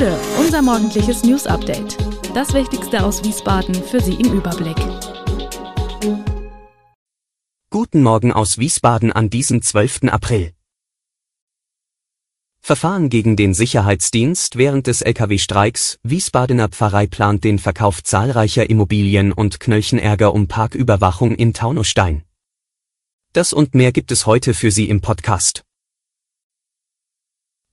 Bude, unser morgendliches News Update. Das Wichtigste aus Wiesbaden für Sie im Überblick. Guten Morgen aus Wiesbaden an diesem 12. April. Verfahren gegen den Sicherheitsdienst während des Lkw-Streiks. Wiesbadener Pfarrei plant den Verkauf zahlreicher Immobilien und Knöllchenärger um Parküberwachung in Taunusstein. Das und mehr gibt es heute für Sie im Podcast.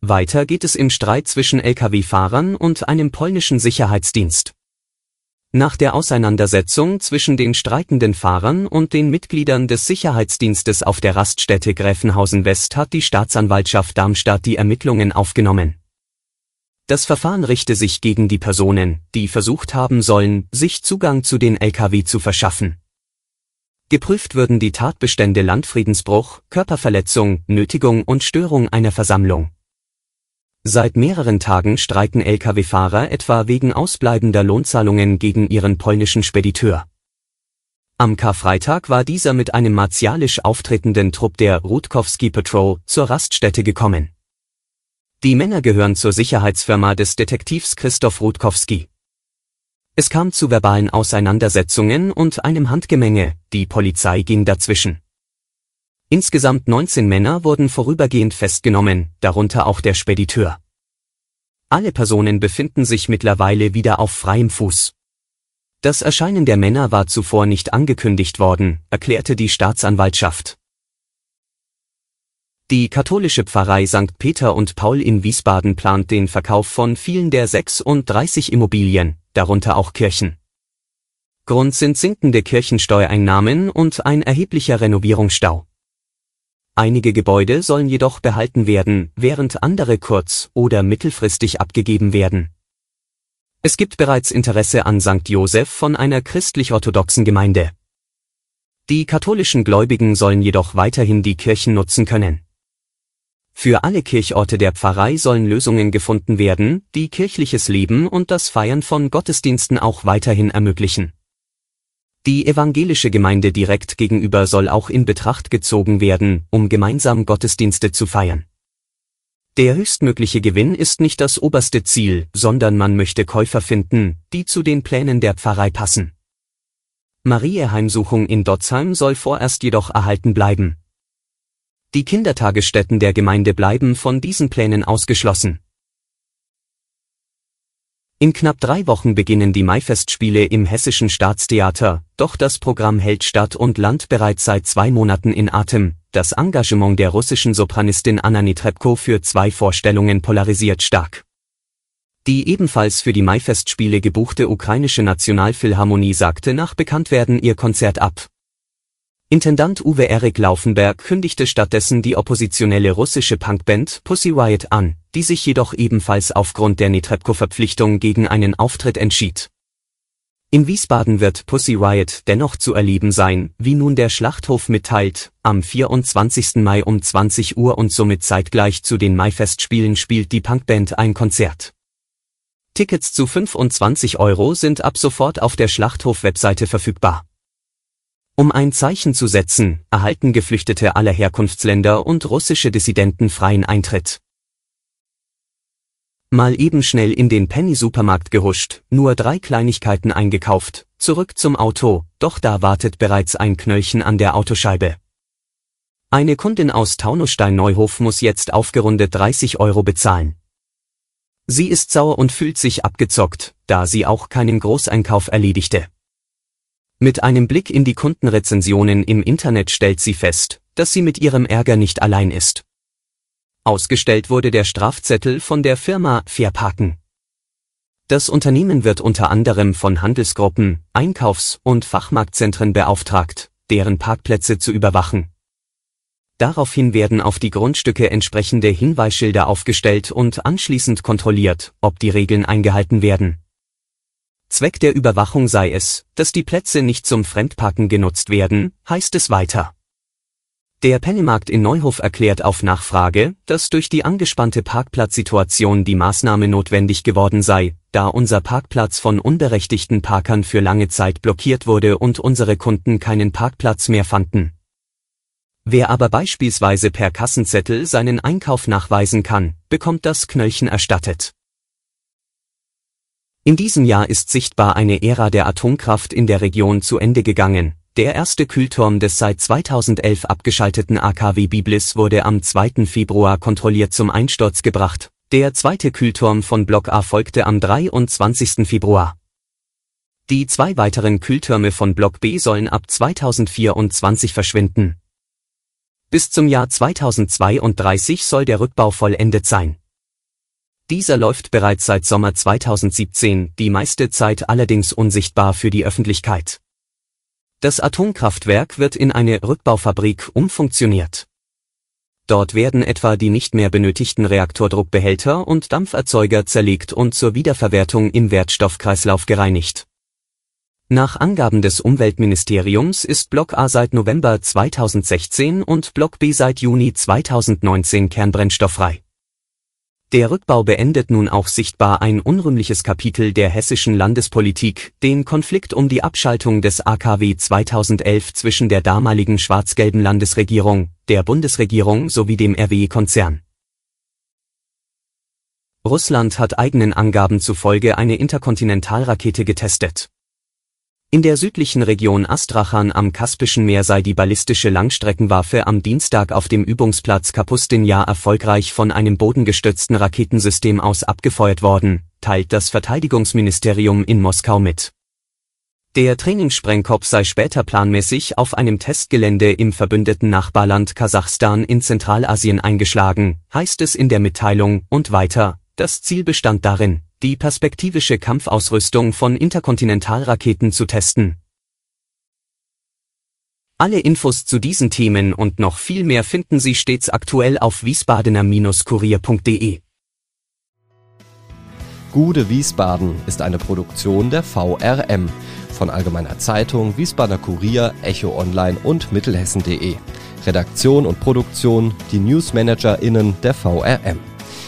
Weiter geht es im Streit zwischen Lkw-Fahrern und einem polnischen Sicherheitsdienst. Nach der Auseinandersetzung zwischen den streikenden Fahrern und den Mitgliedern des Sicherheitsdienstes auf der Raststätte Gräfenhausen West hat die Staatsanwaltschaft Darmstadt die Ermittlungen aufgenommen. Das Verfahren richte sich gegen die Personen, die versucht haben sollen, sich Zugang zu den Lkw zu verschaffen. Geprüft würden die Tatbestände Landfriedensbruch, Körperverletzung, Nötigung und Störung einer Versammlung. Seit mehreren Tagen streiken Lkw-Fahrer etwa wegen ausbleibender Lohnzahlungen gegen ihren polnischen Spediteur. Am Karfreitag war dieser mit einem martialisch auftretenden Trupp der Rutkowski Patrol zur Raststätte gekommen. Die Männer gehören zur Sicherheitsfirma des Detektivs Christoph Rutkowski. Es kam zu verbalen Auseinandersetzungen und einem Handgemenge, die Polizei ging dazwischen. Insgesamt 19 Männer wurden vorübergehend festgenommen, darunter auch der Spediteur. Alle Personen befinden sich mittlerweile wieder auf freiem Fuß. Das Erscheinen der Männer war zuvor nicht angekündigt worden, erklärte die Staatsanwaltschaft. Die katholische Pfarrei St. Peter und Paul in Wiesbaden plant den Verkauf von vielen der 36 Immobilien, darunter auch Kirchen. Grund sind sinkende Kirchensteuereinnahmen und ein erheblicher Renovierungsstau. Einige Gebäude sollen jedoch behalten werden, während andere kurz- oder mittelfristig abgegeben werden. Es gibt bereits Interesse an St. Joseph von einer christlich-orthodoxen Gemeinde. Die katholischen Gläubigen sollen jedoch weiterhin die Kirchen nutzen können. Für alle Kirchorte der Pfarrei sollen Lösungen gefunden werden, die kirchliches Leben und das Feiern von Gottesdiensten auch weiterhin ermöglichen. Die evangelische Gemeinde direkt gegenüber soll auch in Betracht gezogen werden, um gemeinsam Gottesdienste zu feiern. Der höchstmögliche Gewinn ist nicht das oberste Ziel, sondern man möchte Käufer finden, die zu den Plänen der Pfarrei passen. Marieheimsuchung in Dotzheim soll vorerst jedoch erhalten bleiben. Die Kindertagesstätten der Gemeinde bleiben von diesen Plänen ausgeschlossen. In knapp drei Wochen beginnen die Maifestspiele im Hessischen Staatstheater, doch das Programm hält Stadt und Land bereits seit zwei Monaten in Atem. Das Engagement der russischen Sopranistin Anna Netrebko für zwei Vorstellungen polarisiert stark. Die ebenfalls für die Maifestspiele gebuchte ukrainische Nationalphilharmonie sagte nach Bekanntwerden ihr Konzert ab. Intendant Uwe Erik Laufenberg kündigte stattdessen die oppositionelle russische Punkband Pussy Riot an, die sich jedoch ebenfalls aufgrund der Netrebko-Verpflichtung gegen einen Auftritt entschied. In Wiesbaden wird Pussy Riot dennoch zu erleben sein, wie nun der Schlachthof mitteilt, am 24. Mai um 20 Uhr und somit zeitgleich zu den Maifestspielen spielt die Punkband ein Konzert. Tickets zu 25 Euro sind ab sofort auf der Schlachthof-Webseite verfügbar. Um ein Zeichen zu setzen, erhalten Geflüchtete aller Herkunftsländer und russische Dissidenten freien Eintritt. Mal eben schnell in den Penny-Supermarkt gehuscht, nur drei Kleinigkeiten eingekauft, zurück zum Auto, doch da wartet bereits ein Knöllchen an der Autoscheibe. Eine Kundin aus Taunusstein-Neuhof muss jetzt aufgerundet 30 Euro bezahlen. Sie ist sauer und fühlt sich abgezockt, da sie auch keinen Großeinkauf erledigte. Mit einem Blick in die Kundenrezensionen im Internet stellt sie fest, dass sie mit ihrem Ärger nicht allein ist. Ausgestellt wurde der Strafzettel von der Firma Fairparken. Das Unternehmen wird unter anderem von Handelsgruppen, Einkaufs- und Fachmarktzentren beauftragt, deren Parkplätze zu überwachen. Daraufhin werden auf die Grundstücke entsprechende Hinweisschilder aufgestellt und anschließend kontrolliert, ob die Regeln eingehalten werden. Zweck der Überwachung sei es, dass die Plätze nicht zum Fremdparken genutzt werden, heißt es weiter. Der Pennymarkt in Neuhof erklärt auf Nachfrage, dass durch die angespannte Parkplatzsituation die Maßnahme notwendig geworden sei, da unser Parkplatz von unberechtigten Parkern für lange Zeit blockiert wurde und unsere Kunden keinen Parkplatz mehr fanden. Wer aber beispielsweise per Kassenzettel seinen Einkauf nachweisen kann, bekommt das Knöllchen erstattet. In diesem Jahr ist sichtbar eine Ära der Atomkraft in der Region zu Ende gegangen. Der erste Kühlturm des seit 2011 abgeschalteten AKW Biblis wurde am 2. Februar kontrolliert zum Einsturz gebracht. Der zweite Kühlturm von Block A folgte am 23. Februar. Die zwei weiteren Kühltürme von Block B sollen ab 2024 verschwinden. Bis zum Jahr 2032 soll der Rückbau vollendet sein. Dieser läuft bereits seit Sommer 2017, die meiste Zeit allerdings unsichtbar für die Öffentlichkeit. Das Atomkraftwerk wird in eine Rückbaufabrik umfunktioniert. Dort werden etwa die nicht mehr benötigten Reaktordruckbehälter und Dampferzeuger zerlegt und zur Wiederverwertung im Wertstoffkreislauf gereinigt. Nach Angaben des Umweltministeriums ist Block A seit November 2016 und Block B seit Juni 2019 kernbrennstofffrei. Der Rückbau beendet nun auch sichtbar ein unrühmliches Kapitel der hessischen Landespolitik, den Konflikt um die Abschaltung des AKW 2011 zwischen der damaligen schwarz-gelben Landesregierung, der Bundesregierung sowie dem RWE-Konzern. Russland hat eigenen Angaben zufolge eine Interkontinentalrakete getestet. In der südlichen Region Astrachan am Kaspischen Meer sei die ballistische Langstreckenwaffe am Dienstag auf dem Übungsplatz Kapustin-Jahr erfolgreich von einem bodengestützten Raketensystem aus abgefeuert worden, teilt das Verteidigungsministerium in Moskau mit. Der Trainingssprengkopf sei später planmäßig auf einem Testgelände im verbündeten Nachbarland Kasachstan in Zentralasien eingeschlagen, heißt es in der Mitteilung, und weiter, das Ziel bestand darin, die perspektivische Kampfausrüstung von Interkontinentalraketen zu testen. Alle Infos zu diesen Themen und noch viel mehr finden Sie stets aktuell auf wiesbadener-kurier.de. Gude Wiesbaden ist eine Produktion der VRM von Allgemeiner Zeitung, Wiesbadener Kurier, Echo Online und Mittelhessen.de. Redaktion und Produktion die NewsmanagerInnen der VRM.